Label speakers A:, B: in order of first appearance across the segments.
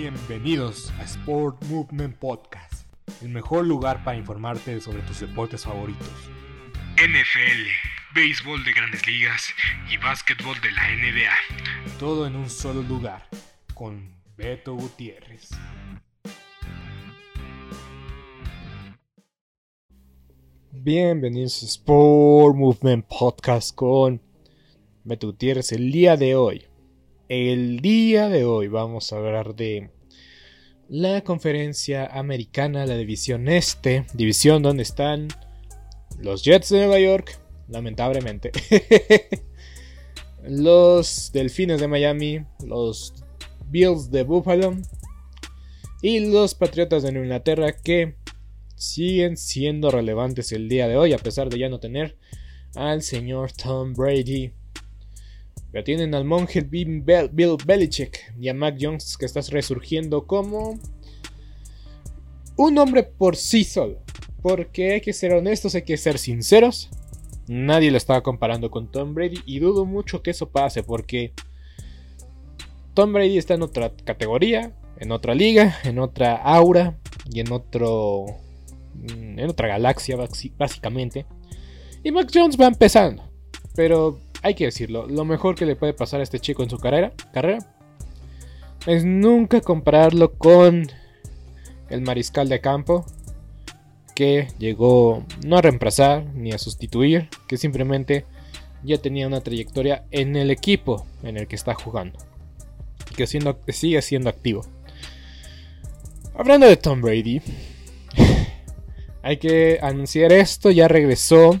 A: Bienvenidos a Sport Movement Podcast, el mejor lugar para informarte sobre tus deportes favoritos. NFL, béisbol de grandes ligas y básquetbol de la NBA. Todo en un solo lugar, con Beto Gutiérrez. Bienvenidos a Sport Movement Podcast con Beto Gutiérrez el día de hoy. El día de hoy vamos a hablar de la conferencia americana, la división este, división donde están los Jets de Nueva York, lamentablemente, los Delfines de Miami, los Bills de Buffalo y los Patriotas de Inglaterra que siguen siendo relevantes el día de hoy a pesar de ya no tener al señor Tom Brady pero tienen al monje Bill, Bel Bill Belichick y a Mac Jones que está resurgiendo como un hombre por sí solo. Porque hay que ser honestos, hay que ser sinceros. Nadie lo estaba comparando con Tom Brady y dudo mucho que eso pase porque Tom Brady está en otra categoría, en otra liga, en otra aura y en otro en otra galaxia básicamente. Y Mac Jones va empezando, pero hay que decirlo, lo mejor que le puede pasar a este chico en su carrera, carrera es nunca compararlo con el mariscal de campo que llegó no a reemplazar ni a sustituir, que simplemente ya tenía una trayectoria en el equipo en el que está jugando, que, siendo, que sigue siendo activo. Hablando de Tom Brady, hay que anunciar esto, ya regresó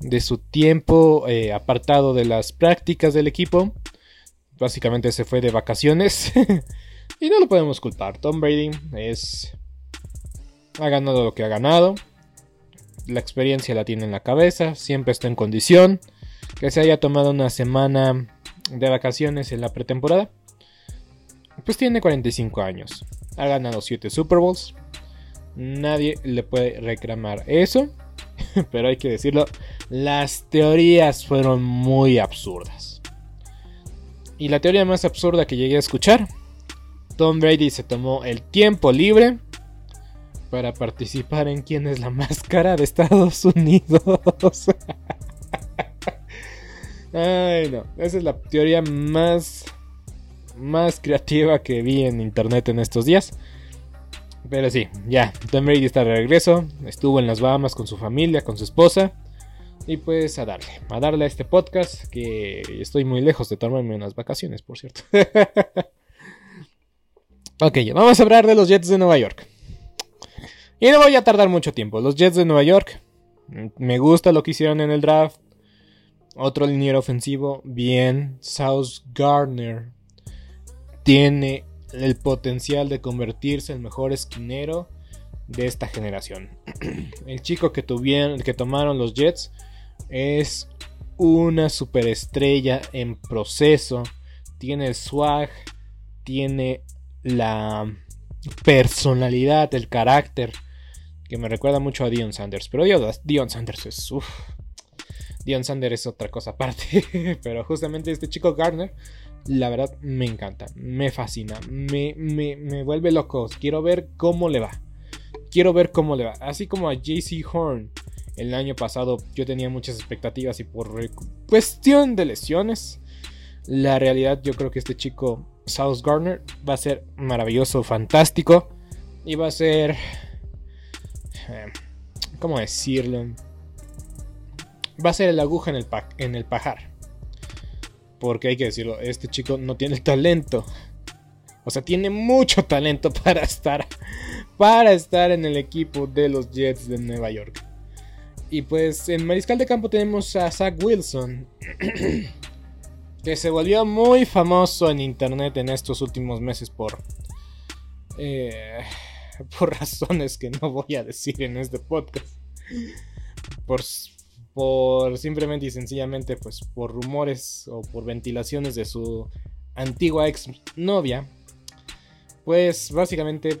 A: de su tiempo eh, apartado de las prácticas del equipo. Básicamente se fue de vacaciones. y no lo podemos culpar. Tom Brady es. Ha ganado lo que ha ganado. La experiencia la tiene en la cabeza. Siempre está en condición. Que se haya tomado una semana de vacaciones en la pretemporada. Pues tiene 45 años. Ha ganado 7 Super Bowls. Nadie le puede reclamar eso. Pero hay que decirlo, las teorías fueron muy absurdas. Y la teoría más absurda que llegué a escuchar, Tom Brady se tomó el tiempo libre para participar en quién es la más cara de Estados Unidos. Ay, no, esa es la teoría más más creativa que vi en internet en estos días. Pero sí, ya, Tom Brady está de regreso, estuvo en las Bahamas con su familia, con su esposa. Y pues a darle, a darle a este podcast que estoy muy lejos de tomarme unas vacaciones, por cierto. ok, vamos a hablar de los Jets de Nueva York. Y no voy a tardar mucho tiempo. Los Jets de Nueva York, me gusta lo que hicieron en el draft. Otro liniero ofensivo, bien. South Gardner tiene el potencial de convertirse en mejor esquinero de esta generación. el chico que tuvieron, que tomaron los Jets es una superestrella en proceso. Tiene el swag, tiene la personalidad, el carácter que me recuerda mucho a Dion Sanders. Pero Dion, Sanders es. Dion Sanders es otra cosa aparte. Pero justamente este chico Gardner, la verdad me encanta, me fascina, me, me, me vuelve loco. Quiero ver cómo le va. Quiero ver cómo le va. Así como a JC Horn el año pasado yo tenía muchas expectativas y por cuestión de lesiones, la realidad yo creo que este chico South Garner va a ser maravilloso, fantástico y va a ser... Eh, ¿Cómo decirlo? Va a ser el aguja en el, en el pajar. Porque hay que decirlo, este chico no tiene talento. O sea, tiene mucho talento para estar para estar en el equipo de los Jets de Nueva York. Y pues en Mariscal de Campo tenemos a Zach Wilson, que se volvió muy famoso en internet en estos últimos meses por, eh, por razones que no voy a decir en este podcast. Por, por simplemente y sencillamente, pues por rumores o por ventilaciones de su antigua ex novia. Pues básicamente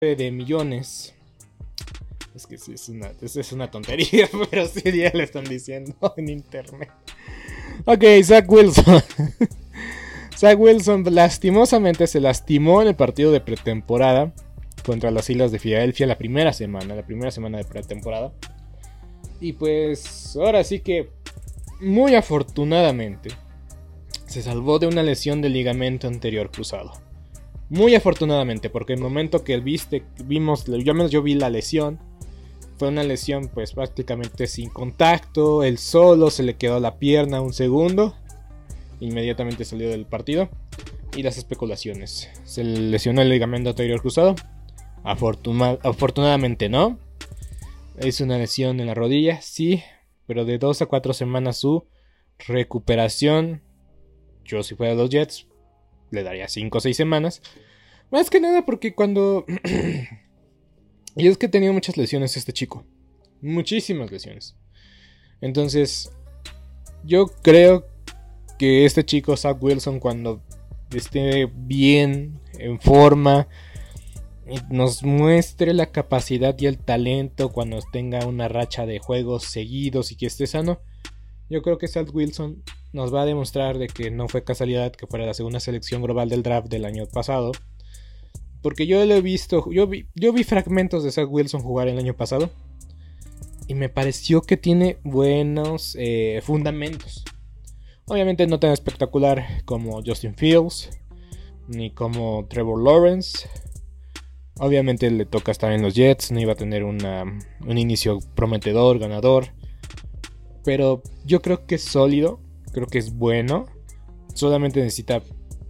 A: de millones. Es que sí, es una, es una tontería, pero sí ya le están diciendo en internet. Ok, Zach Wilson. Zach Wilson lastimosamente se lastimó en el partido de pretemporada contra las Islas de Filadelfia la primera semana, la primera semana de pretemporada. Y pues ahora sí que, muy afortunadamente, se salvó de una lesión del ligamento anterior cruzado. Muy afortunadamente, porque el momento que viste, vimos, yo menos yo vi la lesión, fue una lesión pues prácticamente sin contacto, él solo se le quedó la pierna un segundo, inmediatamente salió del partido. Y las especulaciones, se lesionó el ligamento anterior cruzado, afortunadamente no, es una lesión en la rodilla, sí, pero de 2 a 4 semanas su recuperación, yo si fuera los Jets, le daría 5 o 6 semanas. Más que nada porque cuando... y es que tenido muchas lesiones este chico. Muchísimas lesiones. Entonces, yo creo que este chico, Zach Wilson, cuando esté bien, en forma, nos muestre la capacidad y el talento cuando tenga una racha de juegos seguidos y que esté sano, yo creo que Zach Wilson nos va a demostrar de que no fue casualidad que fuera la segunda selección global del draft del año pasado. Porque yo lo he visto, yo vi, yo vi fragmentos de Zach Wilson jugar el año pasado y me pareció que tiene buenos eh, fundamentos. Obviamente no tan espectacular como Justin Fields, ni como Trevor Lawrence. Obviamente le toca estar en los Jets, no iba a tener un inicio prometedor, ganador. Pero yo creo que es sólido, creo que es bueno. Solamente necesita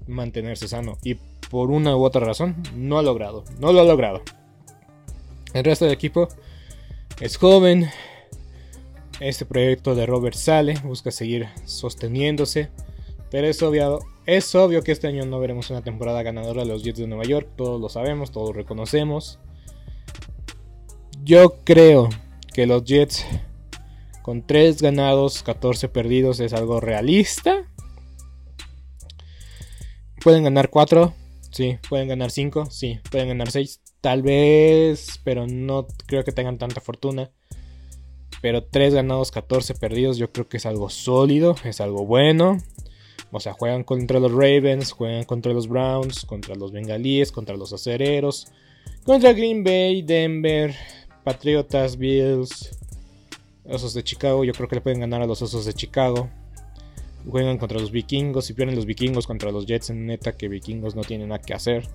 A: mantenerse sano. Y por una u otra razón, no ha logrado. No lo ha logrado. El resto del equipo es joven. Este proyecto de Robert sale, busca seguir sosteniéndose. Pero es obvio, es obvio que este año no veremos una temporada ganadora de los Jets de Nueva York. Todos lo sabemos, todos lo reconocemos. Yo creo que los Jets con 3 ganados, 14 perdidos es algo realista. Pueden ganar 4, sí. Pueden ganar 5, sí. Pueden ganar 6, Tal vez, pero no creo que tengan tanta fortuna. Pero 3 ganados, 14 perdidos, yo creo que es algo sólido, es algo bueno. O sea, juegan contra los Ravens, juegan contra los Browns, contra los Bengalíes, contra los Acereros, contra Green Bay, Denver, Patriotas, Bills, Osos de Chicago. Yo creo que le pueden ganar a los Osos de Chicago. Juegan contra los Vikingos. Si pierden los Vikingos contra los Jets, en neta que Vikingos no tienen nada que hacer.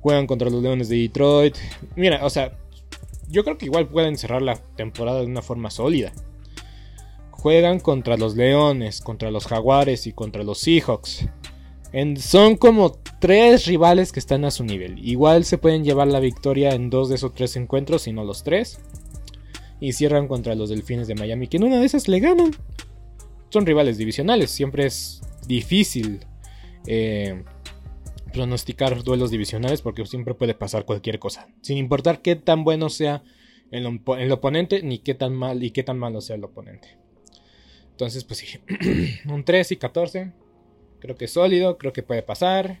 A: Juegan contra los Leones de Detroit. Mira, o sea, yo creo que igual pueden cerrar la temporada de una forma sólida. Juegan contra los Leones, contra los Jaguares y contra los Seahawks. son como tres rivales que están a su nivel. Igual se pueden llevar la victoria en dos de esos tres encuentros, si no los tres. Y cierran contra los Delfines de Miami, que en una de esas le ganan. Son rivales divisionales, siempre es difícil eh, pronosticar duelos divisionales porque siempre puede pasar cualquier cosa. Sin importar qué tan bueno sea el, oponente ni qué tan mal y qué tan malo sea el oponente. Entonces, pues sí, un 3 y 14. Creo que es sólido, creo que puede pasar.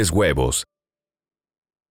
B: huevos.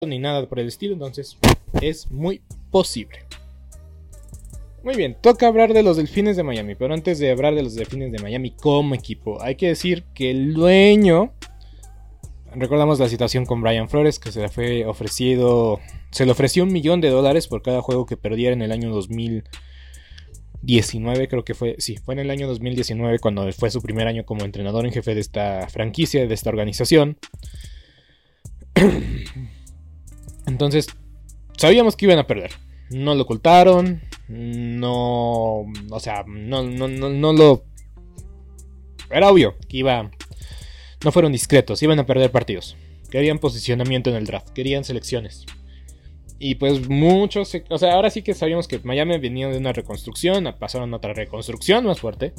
A: ni nada por el estilo, entonces es muy posible. Muy bien, toca hablar de los Delfines de Miami, pero antes de hablar de los Delfines de Miami como equipo, hay que decir que el dueño, recordamos la situación con Brian Flores, que se le fue ofrecido, se le ofreció un millón de dólares por cada juego que perdiera en el año 2019, creo que fue, sí, fue en el año 2019 cuando fue su primer año como entrenador en jefe de esta franquicia, de esta organización. Entonces, sabíamos que iban a perder. No lo ocultaron. No. O sea, no, no, no, no lo. Era obvio que iba. No fueron discretos, iban a perder partidos. Querían posicionamiento en el draft, querían selecciones. Y pues muchos. O sea, ahora sí que sabíamos que Miami venía de una reconstrucción, pasaron a otra reconstrucción más fuerte.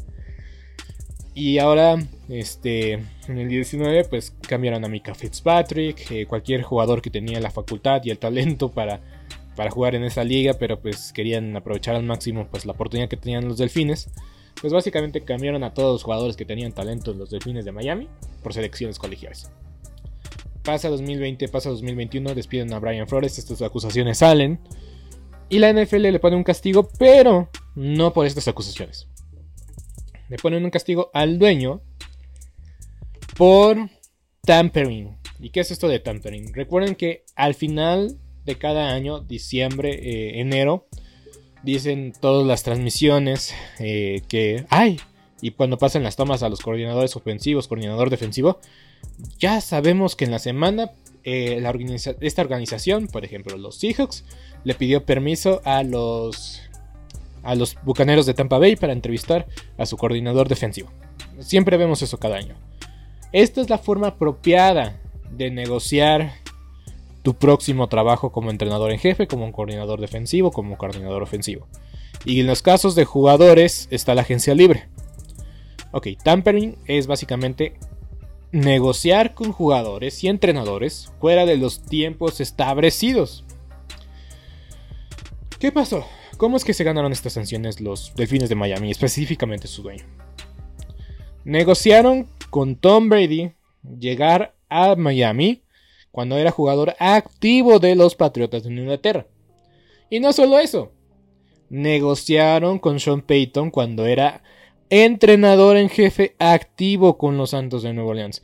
A: Y ahora, este, en el 19, pues cambiaron a Mika Fitzpatrick, eh, cualquier jugador que tenía la facultad y el talento para, para jugar en esa liga, pero pues querían aprovechar al máximo pues la oportunidad que tenían los Delfines. Pues básicamente cambiaron a todos los jugadores que tenían talento en los Delfines de Miami por selecciones colegiales. Pasa 2020, pasa 2021, despiden a Brian Flores, estas acusaciones salen. Y la NFL le pone un castigo, pero no por estas acusaciones. Le ponen un castigo al dueño por tampering. ¿Y qué es esto de tampering? Recuerden que al final de cada año, diciembre, eh, enero, dicen todas las transmisiones eh, que hay. Y cuando pasan las tomas a los coordinadores ofensivos, coordinador defensivo, ya sabemos que en la semana eh, esta organización, por ejemplo los Seahawks, le pidió permiso a los, a los Bucaneros de Tampa Bay para entrevistar a su coordinador defensivo. Siempre vemos eso cada año. Esta es la forma apropiada de negociar tu próximo trabajo como entrenador en jefe, como un coordinador defensivo, como coordinador ofensivo. Y en los casos de jugadores está la agencia libre. Ok, tampering es básicamente negociar con jugadores y entrenadores fuera de los tiempos establecidos. ¿Qué pasó? ¿Cómo es que se ganaron estas sanciones los Delfines de Miami, específicamente su dueño? Negociaron con Tom Brady llegar a Miami cuando era jugador activo de los Patriotas de Inglaterra. Y no solo eso, negociaron con Sean Payton cuando era entrenador en jefe activo con los Santos de Nueva Orleans.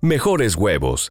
B: mejores huevos.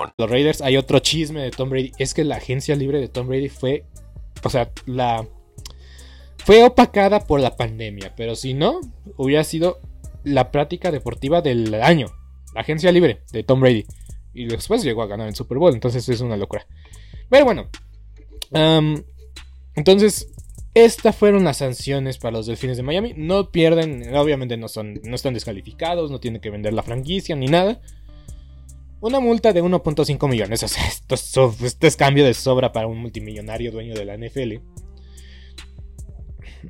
A: Los Raiders, hay otro chisme de Tom Brady. Es que la agencia libre de Tom Brady fue. O sea, la. Fue opacada por la pandemia. Pero si no, hubiera sido la práctica deportiva del año. La agencia libre de Tom Brady. Y después llegó a ganar el Super Bowl. Entonces es una locura. Pero bueno. entonces, estas fueron las sanciones para los Delfines de Miami. No pierden, obviamente no, son, no están descalificados, no tienen que vender la franquicia ni nada. Una multa de 1.5 millones. O sea, esto es, cambio de sobra para un multimillonario dueño de la NFL.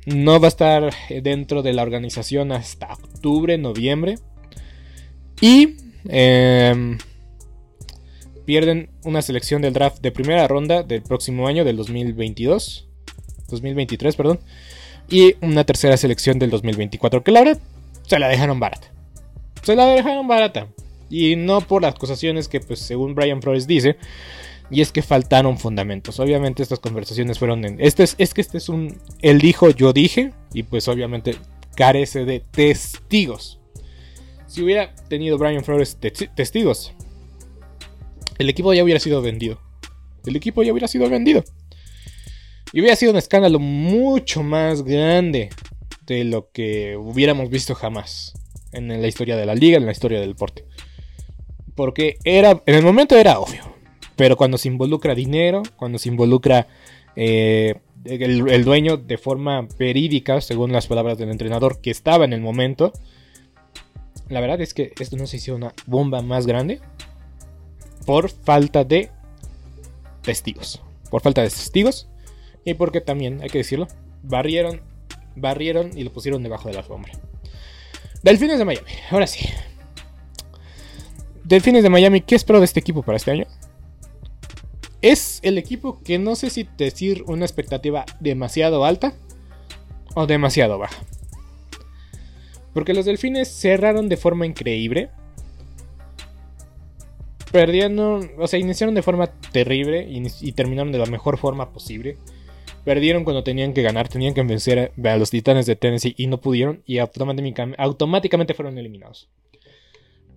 A: No va a estar dentro de la organización hasta octubre, noviembre. Y em, pierden una selección del draft de primera ronda del próximo año, del 2022. 2023, perdón. Y una tercera selección del 2024, que la verdad se la dejaron barata. Se la dejaron barata. Y no por las acusaciones que, pues, según Brian Flores dice, y es que faltaron fundamentos. Obviamente estas conversaciones fueron en... Este es, es que este es un... Él dijo, yo dije, y pues obviamente carece de testigos. Si hubiera tenido Brian Flores testigos, el equipo ya hubiera sido vendido. El equipo ya hubiera sido vendido. Y hubiera sido un escándalo mucho más grande de lo que hubiéramos visto jamás en la historia de la liga, en la historia del deporte. Porque era, en el momento era obvio. Pero cuando se involucra dinero, cuando se involucra eh, el, dueño de forma verídica, según las palabras del entrenador que estaba en el momento, la verdad es que esto no se hizo una bomba más grande por falta de testigos. Por falta de testigos y porque también, hay que decirlo, barrieron, barrieron y lo pusieron debajo de la alfombra. Delfines de Miami, ahora sí. Delfines de Miami, ¿qué espero de este equipo para este año? Es el equipo que no sé si decir una expectativa demasiado alta o demasiado baja. Porque los delfines cerraron de forma increíble. Perdiendo, o sea, iniciaron de forma terrible y, terminaron de la mejor forma posible. Perdieron cuando tenían que ganar, tenían que vencer a, los titanes de Tennessee y no pudieron y automáticamente, fueron eliminados.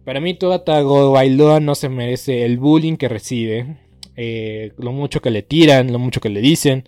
A: Para mí, toda Bailoa no se merece el bullying que recibe, eh, lo mucho que le tiran, lo mucho que le dicen.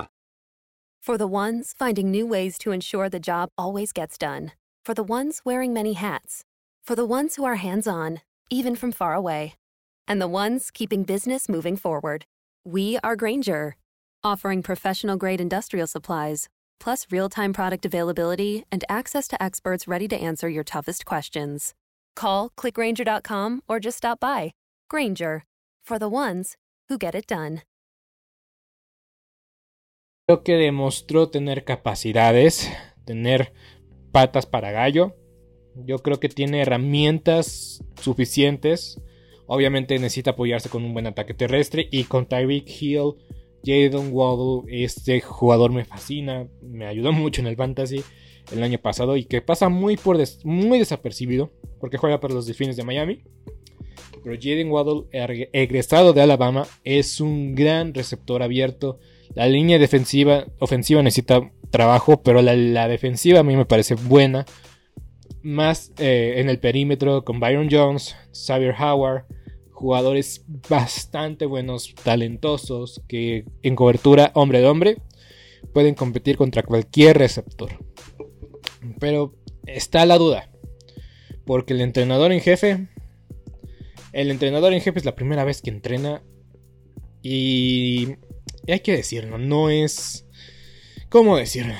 C: For the ones finding new ways to ensure the job always gets done. For the ones wearing many hats. For the ones who are hands on, even from far away. And the ones keeping business moving forward. We are Granger, offering professional grade industrial supplies, plus real time product availability and access to experts ready to answer your toughest questions. Call clickgranger.com or just stop by. Granger, for the ones who get it done.
A: Creo que demostró tener capacidades, tener patas para gallo. Yo creo que tiene herramientas suficientes. Obviamente necesita apoyarse con un buen ataque terrestre y con Tyreek Hill, Jadon Waddle, este jugador me fascina, me ayudó mucho en el fantasy el año pasado y que pasa muy, por muy desapercibido porque juega para los Delfines de Miami. Pero Jaden Waddle, egresado de Alabama, es un gran receptor abierto la línea defensiva, ofensiva necesita trabajo, pero la, defensiva a mí me parece buena. Más eh, en el perímetro con Byron Jones, Xavier Howard, jugadores bastante buenos, talentosos, que en cobertura hombre de hombre pueden competir contra cualquier receptor. Pero está la duda, porque el entrenador en jefe, el entrenador en jefe es la primera vez que entrena y y hay que decirlo, no es... ¿Cómo decirlo?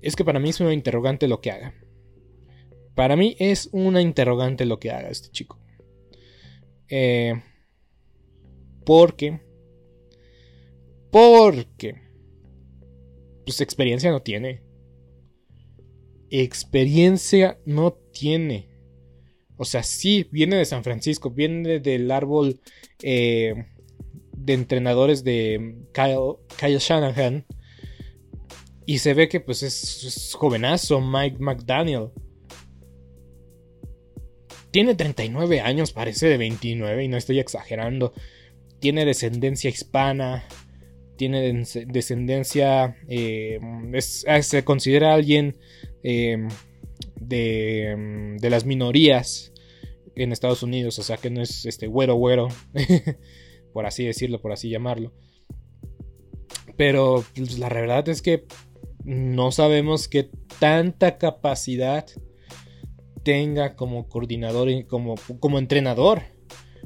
A: Es que para mí es una interrogante lo que haga. Para mí es una interrogante lo que haga este chico. Eh, porque... Porque... Pues experiencia no tiene. Experiencia no tiene. O sea, sí, viene de San Francisco, viene del árbol eh, de entrenadores de Kyle, Shanahan. Y se ve que pues es, jovenazo Mike McDaniel. Tiene 39 años, parece de 29 y no estoy exagerando. Tiene descendencia hispana. Tiene descendencia... Eh, ah, se considera alguien eh, de, de las minorías en Estados Unidos. O sea que no es este güero güero. por así decirlo, por así llamarlo. Pero pues, la verdad es que no sabemos qué tanta capacidad tenga como coordinador y como, como entrenador.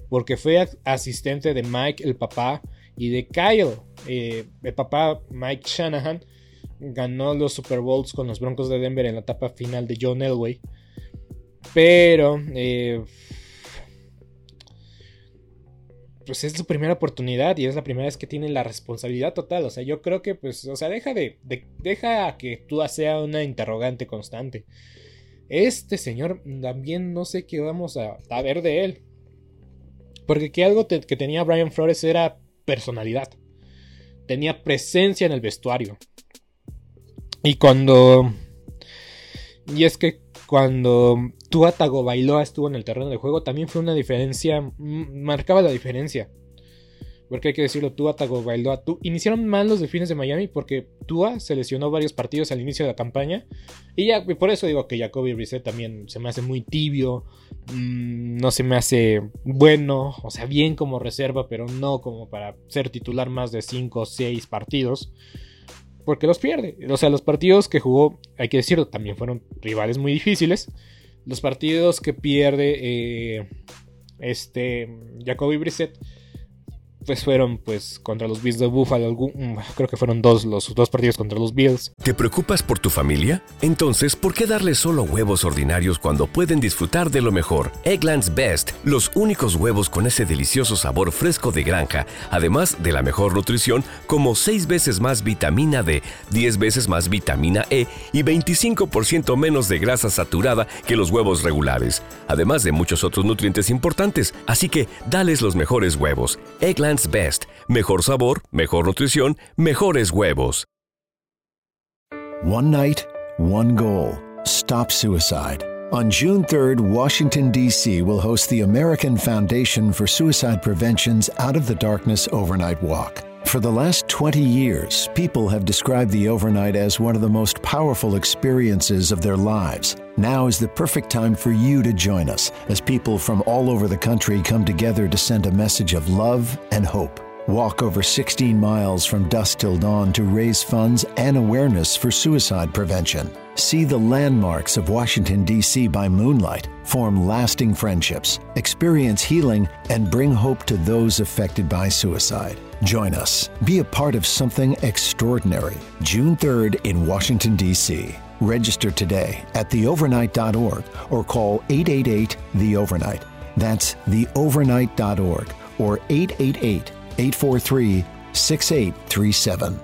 A: Porque fue asistente de Mike, el papá, y de Kyle. Eh, el papá, Mike Shanahan, ganó los Super Bowls con los Broncos de Denver en la etapa final de John Elway. Pero eh, pues es su primera oportunidad y es la primera vez que tiene la responsabilidad total. O sea, yo creo que, pues, o sea, deja de, deja que tú sea una interrogante constante. Este señor también no sé qué vamos a, ver de él. Porque que algo que tenía Brian Flores era personalidad. Tenía presencia en el vestuario. Y cuando... Y es que cuando Tua Tagovailoa estuvo en el terreno de juego también fue una diferencia, marcaba la diferencia. Porque hay que decirlo, Tua Tagovailoa, tú, iniciaron mal los delfines de Miami porque Tua se lesionó varios partidos al inicio de la campaña. Y ya, por eso digo que Jacoby Brissett también se me hace muy tibio, mmm, no se me hace bueno, o sea, bien como reserva, pero no como para ser titular más de 5 o 6 partidos porque los pierde. O sea, los partidos que jugó, hay que decirlo, también fueron rivales muy difíciles. Los partidos que pierde eh, este Jacoby Brissett pues fueron pues contra los Bills de Buffalo, mm, creo que fueron dos los dos partidos contra los Bills.
B: ¿Te preocupas por tu familia? Entonces, ¿por qué darles solo huevos ordinarios cuando pueden disfrutar de lo mejor? Eggland's Best, los únicos huevos con ese delicioso sabor fresco de granja, además de la mejor nutrición, como 6 veces más vitamina D, 10 veces más vitamina E y 25% menos de grasa saturada que los huevos regulares, además de muchos otros nutrientes importantes. Así que, dales los mejores huevos. Eggland's Best. Mejor sabor, mejor nutrición, mejores huevos.
D: One night, one goal. Stop suicide. On June 3rd, Washington, D.C. will host the American Foundation for Suicide Prevention's Out of the Darkness Overnight Walk. For the last 20 years, people have described the overnight as one of the most powerful experiences of their lives. Now is the perfect time for you to join us as people from all over the country come together to send a message of love and hope. Walk over 16 miles from dusk till dawn to raise funds and awareness for suicide prevention. See the landmarks of Washington, D.C. by moonlight, form lasting friendships, experience healing, and bring hope to those affected by suicide. Join us. Be a part of something extraordinary. June 3rd in Washington, D.C. Register today at theovernight.org or call 888 The Overnight. That's theovernight.org or 888 843 6837.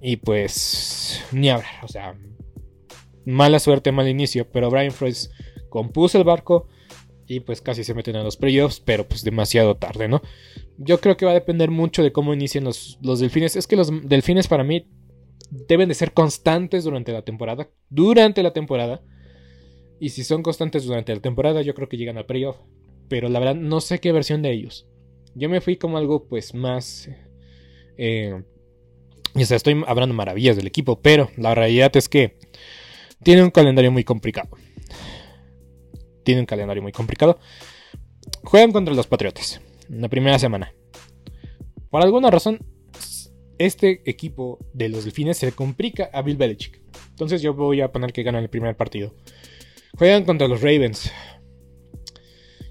A: Y pues, ni hablar, o sea, mala suerte, mal inicio, pero Brian Flores compuso el barco y pues casi se meten a los playoffs, pero pues demasiado tarde, ¿no? Yo creo que va a depender mucho de cómo inicien los, los delfines. Es que los delfines para mí deben de ser constantes durante la temporada. Durante la temporada. Y si son constantes durante la temporada, yo creo que llegan al playoff. Pero la verdad, no sé qué versión de ellos. Yo me fui como algo pues más... Eh, y o sea, estoy hablando maravillas del equipo, pero la realidad es que tiene un calendario muy complicado. Tiene un calendario muy complicado. Juegan contra los Patriotas en la primera semana. Por alguna razón, este equipo de los Delfines se complica a Bill Belichick. Entonces yo voy a poner que ganan el primer partido. Juegan contra los Ravens.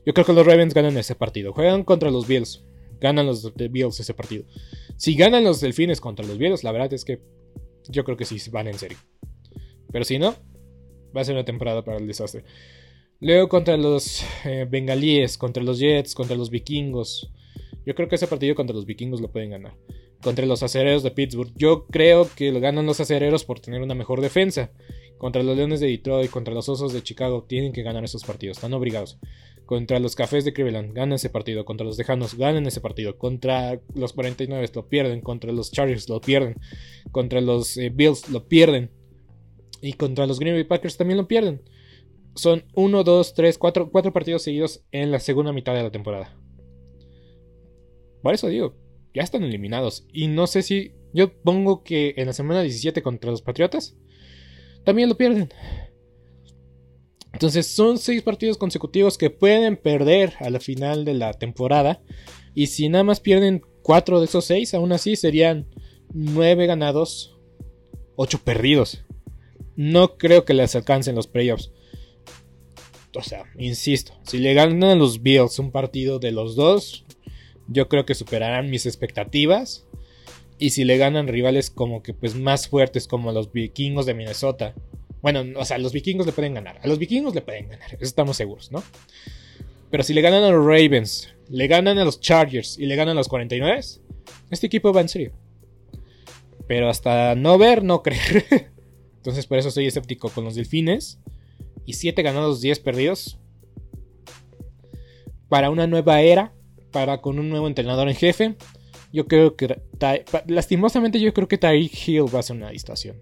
A: Yo creo que los Ravens ganan ese partido. Juegan contra los Bills. Ganan los Bills ese partido. Si ganan los Delfines contra los Bills, la verdad es que yo creo que sí van en serio. Pero si no, va a ser una temporada para el desastre. Luego contra los eh, bengalíes, contra los Jets, contra los vikingos. Yo creo que ese partido contra los vikingos lo pueden ganar. Contra los acereros de Pittsburgh. Yo creo que lo ganan los acereros por tener una mejor defensa. Contra los Leones de Detroit, contra los Osos de Chicago. Tienen que ganar esos partidos. Están obligados. Contra los Cafés de Cleveland, ganan ese partido. Contra los Tejanos, ganan ese partido. Contra los 49 lo pierden. Contra los Chargers lo pierden. Contra los eh, Bills lo pierden. Y contra los Green Bay Packers también lo pierden. Son 1, 2, 3, 4, 4 partidos seguidos en la segunda mitad de la temporada. Por eso digo, ya están eliminados. Y no sé si. Yo pongo que en la semana 17 contra los Patriotas también lo pierden. Entonces son seis partidos consecutivos que pueden perder a la final de la temporada. Y si nada más pierden cuatro de esos seis, aún así serían nueve ganados, ocho perdidos. no creo que les alcancen los playoffs. O sea, insisto, si le ganan a los Bills un partido de los dos, yo creo que superarán mis expectativas. Y si le ganan rivales como que pues más fuertes como los vikingos de Minnesota. Bueno, o sea, los vikingos le pueden ganar. A los vikingos le pueden ganar, eso estamos seguros, ¿no? Pero si le ganan a los Ravens, le ganan a los Chargers y le ganan a los 49, este equipo va en serio. Pero hasta no ver, no creer. Entonces por eso soy escéptico con los Delfines. Y 7 ganados, 10 perdidos. Para una nueva era. Para con un nuevo entrenador en jefe. Yo creo que. Lastimosamente, yo creo que Tyreek Hill va a ser una distracción.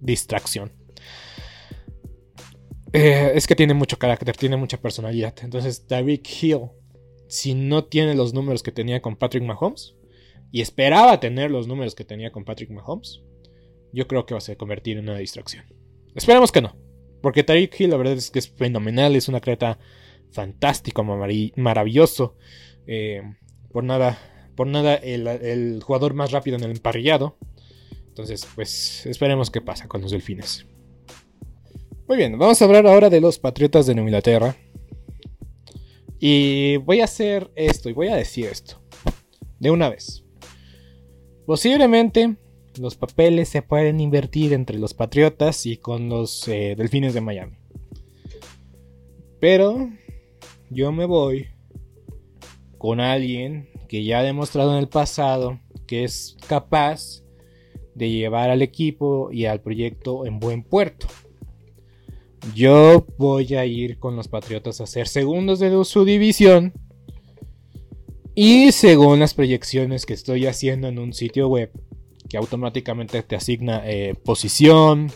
A: distracción. Eh, es que tiene mucho carácter, tiene mucha personalidad. Entonces, Tyreek Hill, si no tiene los números que tenía con Patrick Mahomes, y esperaba tener los números que tenía con Patrick Mahomes, yo creo que va a se convertir en una distracción. Esperemos que no. Porque Tyreek Hill, la verdad es que es fenomenal, es una creta fantástico, maravilloso. Eh, por nada, por nada el, jugador más rápido en el emparrillado. Entonces, pues esperemos qué pasa con los delfines. Muy bien, vamos a hablar ahora de los Patriotas de Nueva Inglaterra. Y voy a hacer esto y voy a decir esto. De una vez. Posiblemente los papeles se pueden invertir entre los Patriotas y con los eh, Delfines de Miami. Pero yo me voy con alguien que ya ha demostrado en el pasado que es capaz de llevar al equipo y al proyecto en buen puerto. Yo voy a ir con los Patriotas a ser segundos de su división. Y según las proyecciones que estoy haciendo en un sitio web, que automáticamente te asigna eh, posición,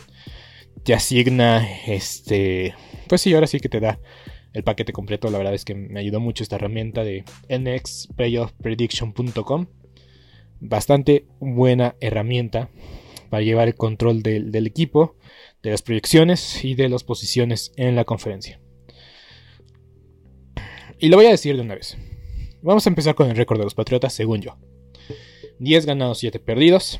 A: te asigna este, pues sí, ahora sí que te da el paquete completo. La verdad es que me ayudó mucho esta herramienta de nxplayoffprediction.com. Bastante buena herramienta para llevar el control del, del equipo, de las proyecciones y de las posiciones en la conferencia. Y lo voy a decir de una vez. Vamos a empezar con el récord de los Patriotas, según yo. 10 ganados, 7 perdidos.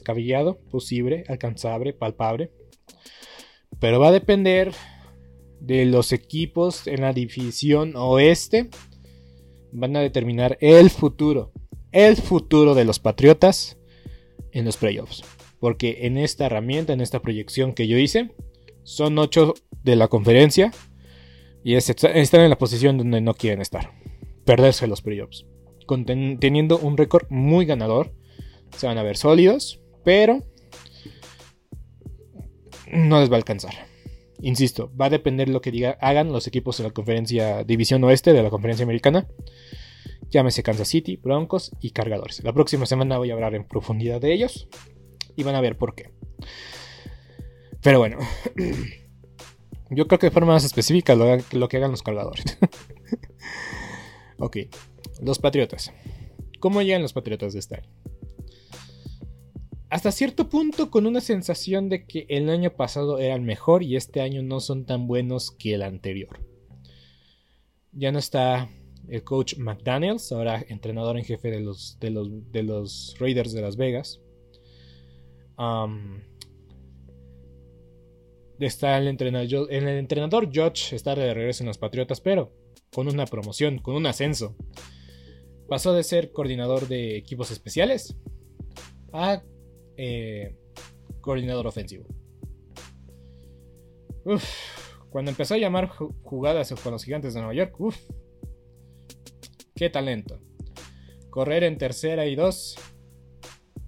A: descabellado, posible, alcanzable, palpable. Pero va a depender de los equipos en la división oeste. Van a determinar el futuro. El futuro de los Patriotas en los playoffs. Porque en esta herramienta, en esta proyección que yo hice, son 8 de la conferencia. Y están en la posición donde no quieren estar. Perderse los playoffs. teniendo un récord muy ganador. Se van a ver sólidos pero no les va a alcanzar. Insisto, va a depender lo que hagan los equipos de la conferencia División Oeste de la conferencia americana. Llámese Kansas City, Broncos y Cargadores. La próxima semana voy a hablar en profundidad de ellos y van a ver por qué. Pero bueno, yo creo que de forma más específica lo, lo que hagan los Cargadores. ok, los Patriotas. ¿Cómo llegan los Patriotas de este año? Hasta cierto punto con una sensación de que el año pasado era el mejor y este año no son tan buenos que el anterior. Ya no está el coach McDaniels, ahora entrenador en jefe de los, de Raiders de Las Vegas. está el entrenador, el entrenador George está de regreso en los Patriotas, pero con una promoción, con un ascenso. Pasó de ser coordinador de equipos especiales a eh, coordinador ofensivo. Cuando empezó a llamar jugadas con los gigantes de Nueva York, uf, qué talento. Correr en tercera y dos,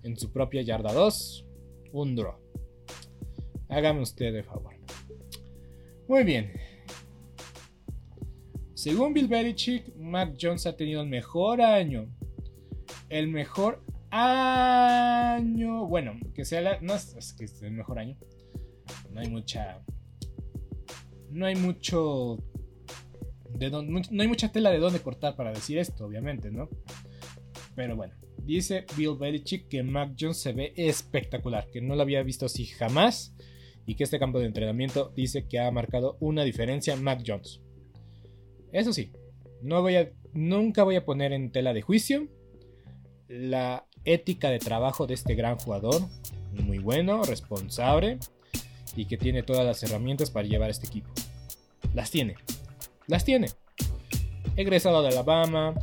A: en su propia yarda 2, un draw. Hágame usted de favor. Muy bien. Según Bill Belichick, Mac Jones ha tenido el mejor año. El mejor año. Bueno, que sea la. No es, que es el mejor año. No hay mucha. No hay mucho. De no hay mucha tela de dónde cortar para decir esto, obviamente, ¿no? Pero bueno, dice Bill Belichick que Mac Jones se ve espectacular, que no lo había visto así jamás y que este campo de entrenamiento dice que ha marcado una diferencia Mac Jones. Eso sí, no voy nunca voy a poner en tela de juicio la ética de trabajo de este gran jugador, muy bueno, responsable y que tiene todas las herramientas para llevar este equipo. Las tiene, las tiene. Egresado de Alabama,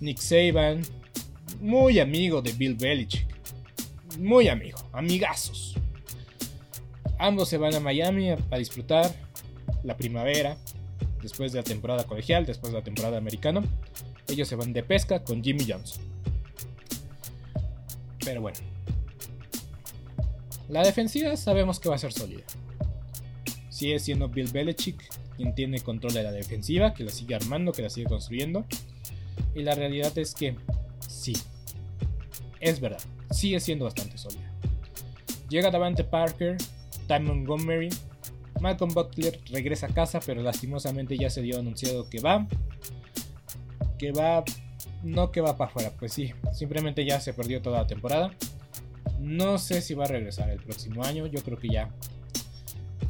A: Nick Saban, muy amigo de Bill Belichick, muy amigo, amigazos. Ambos se van a Miami a, disfrutar la primavera, después de la temporada colegial, después de la temporada americana. Ellos se van de pesca con Jimmy Johnson. Pero bueno. La defensiva sabemos que va a ser sólida. Sigue siendo Bill Belichick quien tiene control de la defensiva, que la sigue armando, que la sigue construyendo. Y la realidad es que sí, es verdad, sigue siendo bastante sólida. Llega Davante Parker, Ty Montgomery, Malcolm Butler regresa a casa, pero lastimosamente ya se dio anunciado que va. Que va. No que va para afuera, pues sí, simplemente ya se perdió toda la temporada. No sé si va a regresar el próximo año, yo creo que ya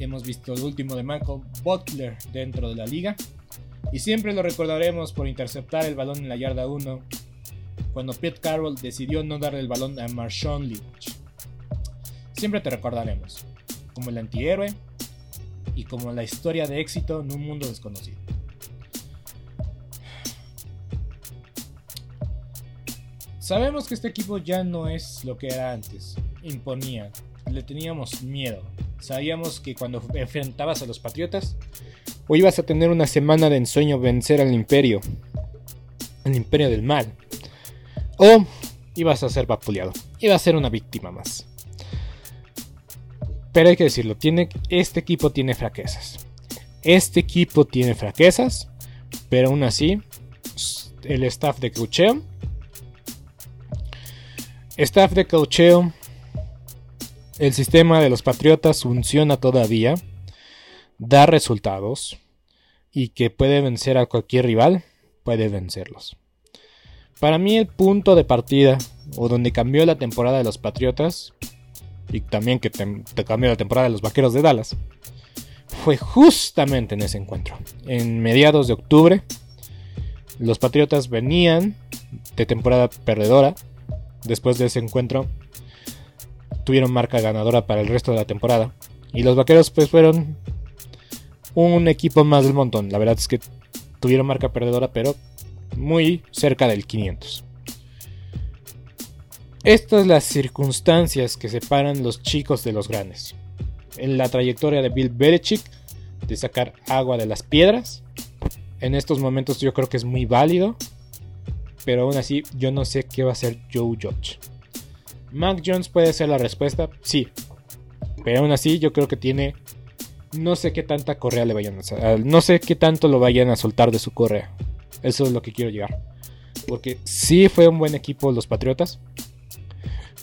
A: hemos visto el último de Malcolm Butler dentro de la liga. Y siempre lo recordaremos por interceptar el balón en la yarda 1 cuando Pete Carroll decidió no darle el balón a Marshawn Lynch. Siempre te recordaremos como el antihéroe y como la historia de éxito en un mundo desconocido. Sabemos que este equipo ya no es lo que era antes. Imponía, le teníamos miedo. Sabíamos que cuando enfrentabas a los Patriotas, o ibas a tener una semana de ensueño vencer al imperio, el imperio del mal, o ibas a ser vapuleado, iba a ser una víctima más. Pero hay que decirlo, tiene, este equipo tiene fraquezas. Este equipo tiene fraquezas, pero aún así, el staff de cocheo, staff de cocheo, el sistema de los Patriotas funciona todavía, da resultados y que puede vencer a cualquier rival, puede vencerlos. Para mí el punto de partida, o donde cambió la temporada de los Patriotas, y también que te, cambió la temporada de los Vaqueros de Dallas, fue justamente en ese encuentro. En mediados de octubre, los Patriotas venían de temporada perdedora. Después de ese encuentro, tuvieron marca ganadora para el resto de la temporada. Y los Vaqueros pues fueron un equipo más del montón. La verdad es que tuvieron marca perdedora, pero muy cerca del 500. Estas las circunstancias que separan los chicos de los grandes. En la trayectoria de Bill Belichick de sacar agua de las piedras, en estos momentos yo creo que es muy válido, pero aún así yo no sé qué va a hacer Joe Judge. Mac Jones puede ser la respuesta, sí, pero aún así yo creo que tiene no sé qué tanta correa le vayan a no sé qué tanto lo vayan a soltar de su correa. Eso es lo que quiero llegar. Porque sí fue un buen equipo los Patriotas,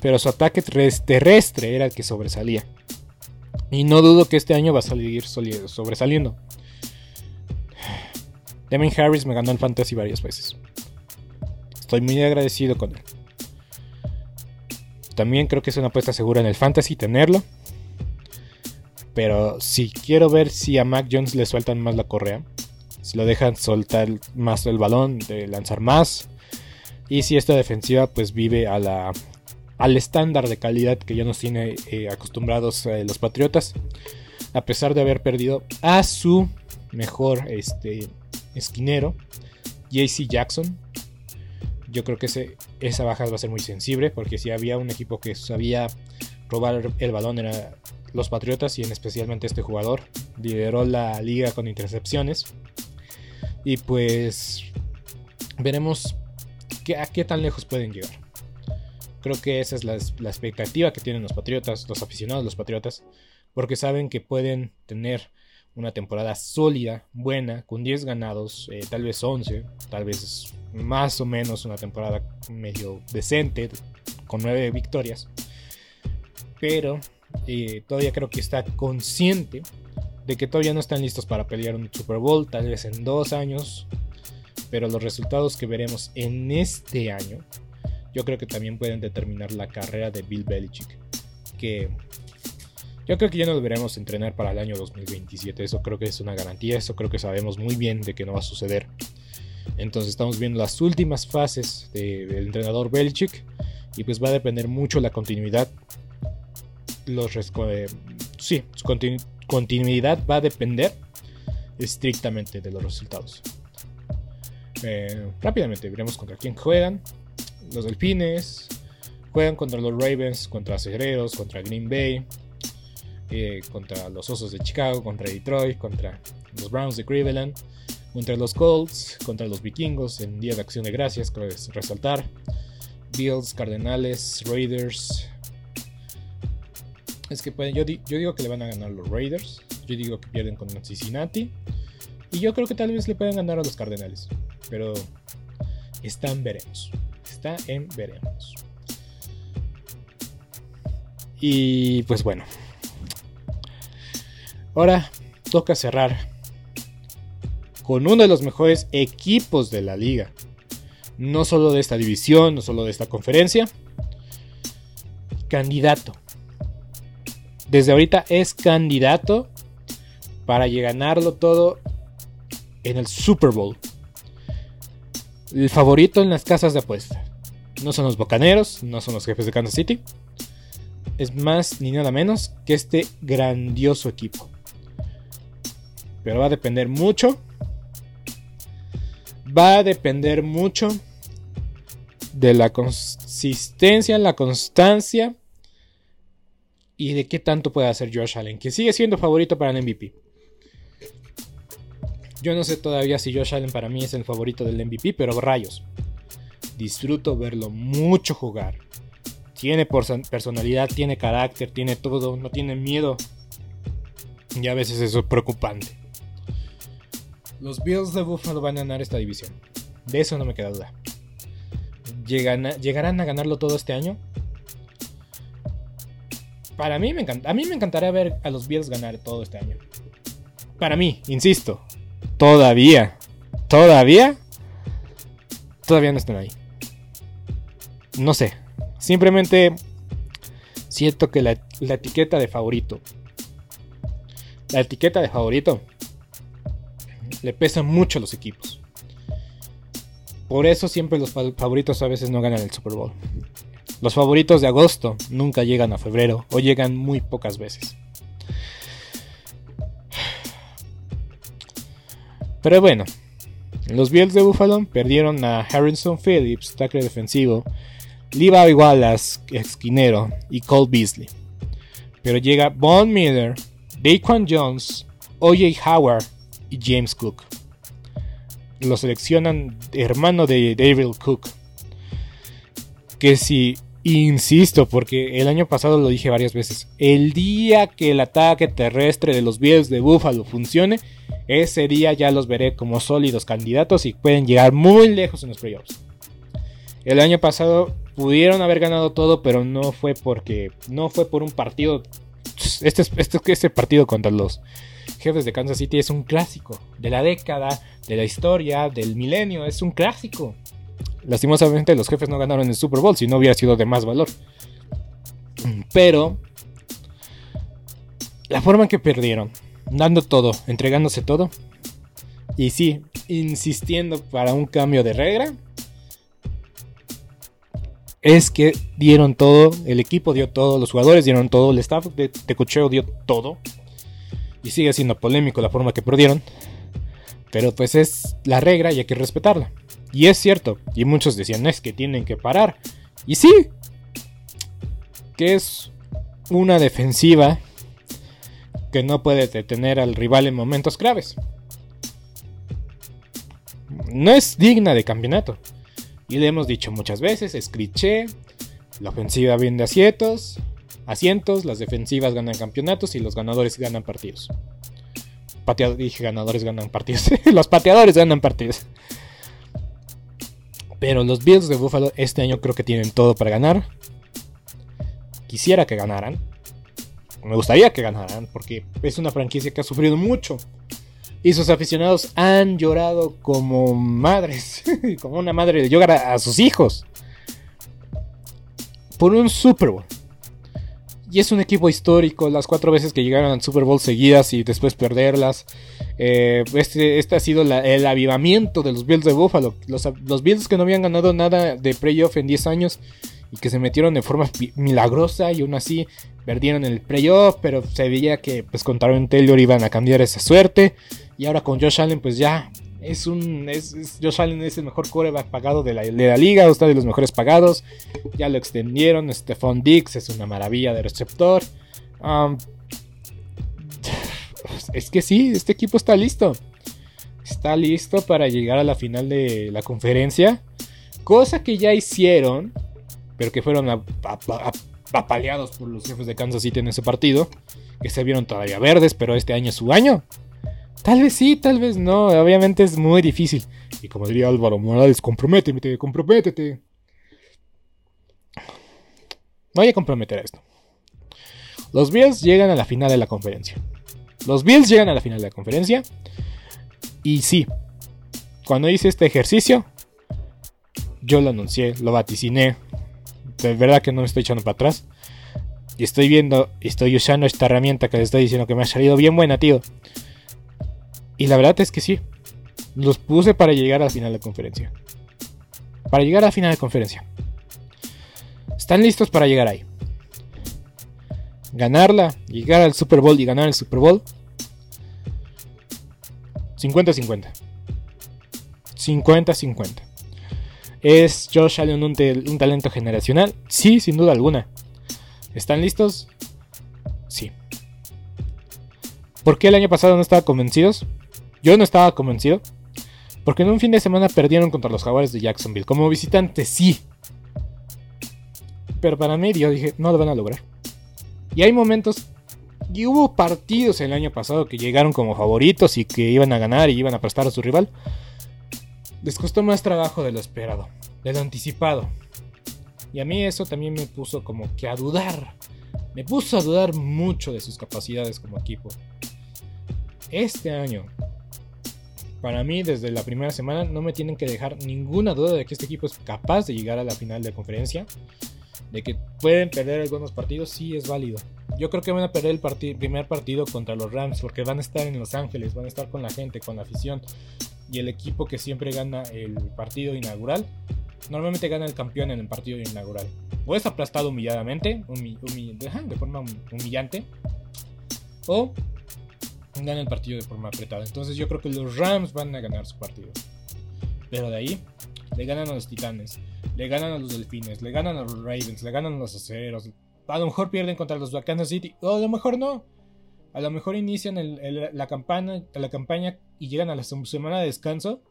A: pero su ataque terrestre era el que sobresalía. Y no dudo que este año va a salir sobresaliendo. Demon Harris me ganó el fantasy varias veces. Estoy muy agradecido con él. También creo que es una apuesta segura en el fantasy tenerlo. Pero si quiero ver si a Mac Jones le sueltan más la correa. Si lo dejan soltar más el balón, de lanzar más. Y si esta defensiva pues vive a la al estándar de calidad que ya nos tiene eh, acostumbrados eh, los Patriotas. A pesar de haber perdido a su mejor este, esquinero, JC Jackson. Yo creo que esa baja va a ser muy sensible porque si había un equipo que sabía robar el balón era los Patriotas y en especialmente este jugador, lideró la liga con intercepciones. Y pues veremos a qué tan lejos pueden llegar. Creo que esa es la, la, expectativa que tienen los Patriotas, los aficionados de los Patriotas, porque saben que pueden tener una temporada sólida, buena, con 10 ganados, eh, tal vez 11, tal vez más o menos una temporada medio decente, con 9 victorias. Pero eh, todavía creo que está consciente de que todavía no están listos para pelear un Super Bowl, tal vez en dos años. Pero los resultados que veremos en este año, yo creo que también pueden determinar la carrera de Bill Belichick. Que yo creo que ya no deberemos entrenar para el año 2027. Eso creo que es una garantía. Eso creo que sabemos muy bien de que no va a suceder. Entonces estamos viendo las últimas fases del entrenador Belichick. Y pues va a depender mucho la continuidad. Los eh, sí, su continuidad va a depender estrictamente de los resultados. Eh, rápidamente veremos contra quién juegan. Los Delfines juegan contra los Ravens, contra Cereros, contra Green Bay, eh, contra los Osos de Chicago, contra Detroit, contra los Browns de Cleveland, contra los Colts, contra los Vikingos en Día de Acción de Gracias, creo es resaltar. Bills, Cardenales, Raiders. Es que pueden, yo, digo que le van a ganar los Raiders. Yo digo que pierden con Cincinnati. Y yo creo que tal vez le puedan ganar a los Cardenales. Pero está en veremos. Está en veremos. Y pues bueno, Ahora toca cerrar con uno de los mejores equipos de la liga. No solo de esta división, no solo de esta conferencia. Candidato. Desde ahorita es candidato para ganarlo todo en el Super Bowl. El favorito en las casas de apuesta. No son los Bocaneros, no son los jefes de Kansas City. Es más ni nada menos que este grandioso equipo. Pero va a depender mucho. Va a depender mucho de la consistencia, la constancia y de qué tanto puede hacer Josh Allen, que sigue siendo favorito para el MVP. Yo no sé todavía si Josh Allen para mí es el favorito del MVP, pero rayos. Disfruto verlo mucho jugar. Tiene personalidad, tiene carácter, tiene todo, no tiene miedo. Y a veces eso es preocupante. Los Bills de Buffalo van a ganar esta división. De eso no me queda duda. ¿Llegarán a ganarlo todo este año? Para mí me encanta, a mí me encantaría ver a los Bills ganar todo este año. Para mí, insisto, todavía, todavía, todavía no están ahí. No sé, simplemente siento que la etiqueta de favorito, la etiqueta de favorito le pesan mucho a los equipos. Por eso siempre los favoritos a veces no ganan el Super Bowl. Los favoritos de agosto nunca llegan a febrero o llegan muy pocas veces. Pero bueno, los Bills de Buffalo perdieron a Harrison Phillips, tackle defensivo, Levi Wallace, esquinero, y Cole Beasley. Pero llega Von Miller, Daquan Jones, OJ Howard James Cook. Lo seleccionan hermano de Daryl Cook. Que si, insisto, porque el año pasado lo dije varias veces, el día que el ataque terrestre de los Bills de Buffalo funcione, ese día ya los veré como sólidos candidatos y pueden llegar muy lejos en los playoffs. El año pasado pudieron haber ganado todo, pero no fue porque no fue por un partido. Este, este, este partido contra los Jefes de Kansas City es un clásico de la década, de la historia, del milenio, es un clásico. Lastimosamente los jefes no ganaron el Super Bowl, si no hubiera sido de más valor. Pero la forma en que perdieron, dando todo, entregándose todo, y sí, insistiendo para un cambio de regla, es que dieron todo, el equipo dio todo, los jugadores dieron todo, el staff de, de cocheo dio todo y sigue siendo polémico la forma que perdieron. Pero pues es la regla y hay que respetarla. Y es cierto, y muchos decían, es que tienen que parar. Y sí, que es una defensiva que no puede detener al rival en momentos graves. No es digna de campeonato. Y le hemos dicho muchas veces, es cliché, la ofensiva vende asientos, asientos, las defensivas ganan campeonatos y los ganadores ganan partidos. Dije ganadores ganan partidos. los pateadores ganan partidos. Pero los Bills de Buffalo este año creo que tienen todo para ganar. Quisiera que ganaran. Me gustaría que ganaran porque es una franquicia que ha sufrido mucho. Y sus aficionados han llorado como madres. como una madre llora a sus hijos. Por un Super Bowl. Y es un equipo histórico. Las cuatro veces que llegaron al Super Bowl seguidas y después perderlas. Eh, este, este, ha sido el avivamiento de los Bills de Buffalo. Los, los, Bills que no habían ganado nada de playoff en 10 años. Y que se metieron de forma milagrosa. Y aún así perdieron el playoff. Pero se veía que pues, con Taron iban a cambiar esa suerte. Y ahora con Josh Allen, pues ya es un. Es, Josh Allen es el mejor coreback pagado de la, de la liga, está de los mejores pagados. Ya lo extendieron. Stephon Dix es una maravilla de receptor. es que sí, este equipo está listo. Está listo para llegar a la final de la conferencia. Cosa que ya hicieron, pero que fueron apaleados por los jefes de Kansas City en ese partido. Que se vieron todavía verdes, pero este año es su año. Tal vez sí, tal vez no. Obviamente es muy difícil. Y como diría Álvaro Morales, comprométete, comprométete. Voy a comprometer a esto. Los Bills llegan a la final de la conferencia. Los Bills llegan a la final de la conferencia. Y sí, cuando hice este ejercicio, yo lo anuncié, lo vaticiné. De verdad que no me estoy echando para atrás. Y estoy viendo, estoy usando esta herramienta que les estoy diciendo que me ha salido bien buena, tío. Y la verdad es que sí. Los puse para llegar a la final de conferencia. Para llegar a la final de conferencia. ¿Están listos para llegar ahí? Ganarla, llegar al Super Bowl y ganar el Super Bowl. 50-50. 50-50. ¿Es Josh Allen un, un, talento generacional? Sí, sin duda alguna. ¿Están listos? Sí. ¿Por qué el año pasado no estaban convencidos? Yo no estaba convencido. Porque en un fin de semana perdieron contra los Jaguares de Jacksonville. Como visitante, sí. Pero para mí, yo dije, no lo van a lograr. Y hay momentos. Y hubo partidos el año pasado que llegaron como favoritos y que iban a ganar y iban a prestar a su rival. Les costó más trabajo de lo esperado, de lo anticipado. Y a mí eso también me puso como que a dudar. Me puso a dudar mucho de sus capacidades como equipo. Este año, para mí, desde la primera semana, no me tienen que dejar ninguna duda de que este equipo es capaz de llegar a la final de conferencia. De que pueden perder algunos partidos, sí es válido. Yo creo que van a perder el primer partido contra los Rams porque van a estar en Los Ángeles, van a estar con la gente, con la afición. Y el equipo que siempre gana el partido inaugural, normalmente gana el campeón en el partido inaugural. O es aplastado humilladamente, de forma humillante, o gana el partido de forma apretada. Entonces yo creo que los Rams van a ganar su partido. Pero de ahí le ganan a los Titanes, le ganan a los Delfines, le ganan a los Ravens, le ganan a los Aceros. A lo mejor pierden contra los Kansas City, o a lo mejor no. A lo mejor inician la, campaña, la campaña y llegan a la semana de descanso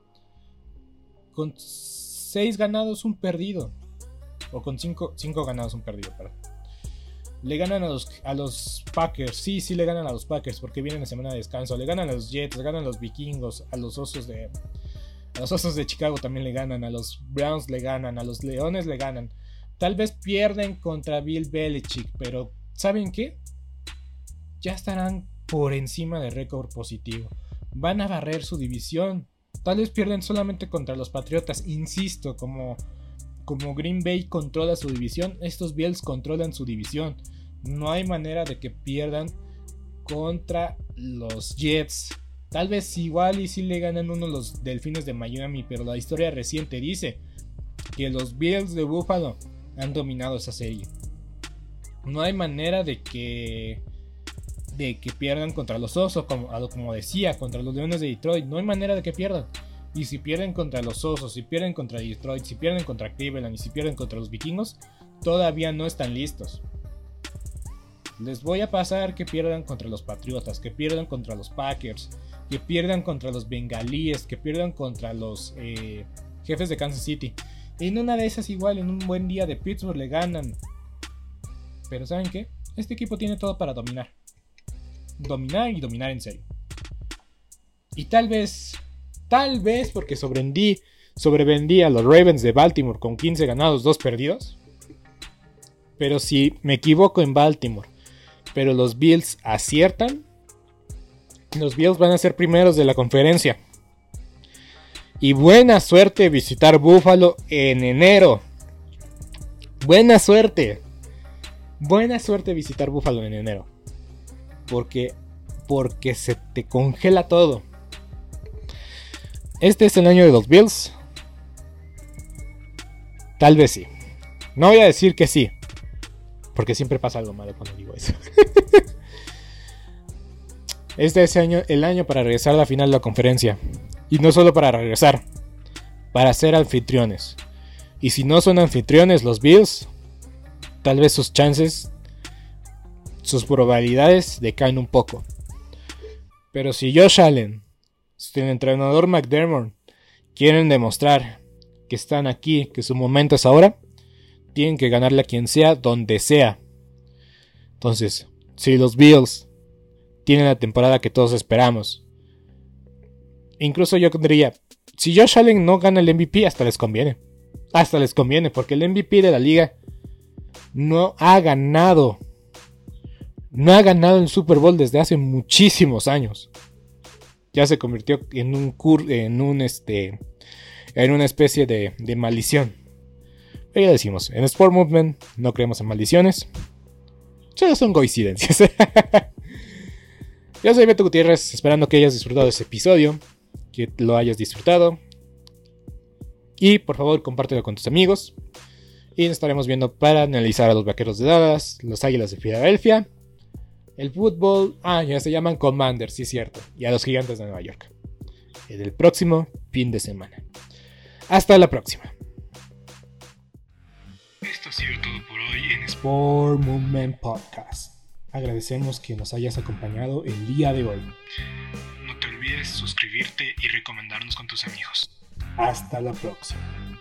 A: con 6 ganados, un perdido. O con 5 ganados, un perdido, perdón. Le ganan a los, a los Packers. Sí, sí le ganan a los Packers porque vienen la semana de descanso. Le ganan a los Jets, le ganan a los Vikingos, a los Osos de... A los Osos de Chicago también le ganan, a los Browns le ganan, a los Leones le ganan. Tal vez pierden contra Bill Belichick, pero ¿saben qué? Ya estarán por encima de récord positivo. Van a barrer su división. Tal vez pierden solamente contra los Patriotas. Insisto, como como Green Bay controla su división, estos Bills controlan su división. No hay manera de que pierdan contra los Jets. Tal vez igual y si le ganan uno los Delfines de Miami, pero la historia reciente dice que los Bills de Buffalo han dominado esa serie. No hay manera de que de que pierdan contra los Osos, como, como decía, contra los Leones de Detroit. No hay manera de que pierdan. Y si pierden contra los Osos, si pierden contra Detroit, si pierden contra Cleveland y si pierden contra los Vikingos, todavía no están listos. Les voy a pasar que pierdan contra los Patriotas, que pierdan contra los Packers, que pierdan contra los Bengalíes, que pierdan contra los eh, jefes de Kansas City. En una de esas igual, en un buen día de Pittsburgh le ganan. Pero ¿saben qué? Este equipo tiene todo para dominar. Dominar y dominar en serio. Y tal vez, tal vez porque sobrevendí, a los Ravens de Baltimore con 15 ganados, 2 perdidos. Pero si me equivoco en Baltimore, pero los Bills aciertan, los Bills van a ser primeros de la conferencia. Y buena suerte visitar Buffalo en enero. Buena suerte. Buena suerte visitar Buffalo en enero. Porque porque se te congela todo. Este es el año de los Bills. Tal vez sí. No voy a decir que sí. Porque siempre pasa algo malo cuando digo eso. este es el año, para regresar a la final de la conferencia. Y no solo para regresar. Para ser anfitriones. Y si no son anfitriones los Bills, tal vez sus chances, sus probabilidades decaen un poco. Pero si Josh Allen, el entrenador McDermott quieren demostrar que están aquí, que su momento es ahora, tienen que ganarle a quien sea, donde sea. Entonces, si los Bills tienen la temporada que todos esperamos, incluso yo diría, si Josh Allen no gana el MVP, hasta les conviene. Hasta les conviene, porque el MVP de la liga no ha ganado. No ha ganado el Super Bowl desde hace muchísimos años. Ya se convirtió en un en un este en una especie de, de maldición. Pero ya decimos, en Sport Movement no creemos en maldiciones. Solo son coincidencias. Yo soy Beto Gutiérrez, esperando que hayas disfrutado de este episodio, que lo hayas disfrutado. Y por favor, compártelo con tus amigos. Y nos estaremos viendo para analizar a los vaqueros de Dallas, los águilas de Filadelfia, el fútbol. Ah, ya se llaman Commanders, sí es cierto. Y a los gigantes de Nueva York. En el próximo fin de semana. Hasta la próxima. Esto ha sido todo por hoy en Sport Movement Podcast. Agradecemos que nos hayas acompañado el día de hoy. No te olvides suscribirte y recomendarnos con tus amigos. Hasta la próxima.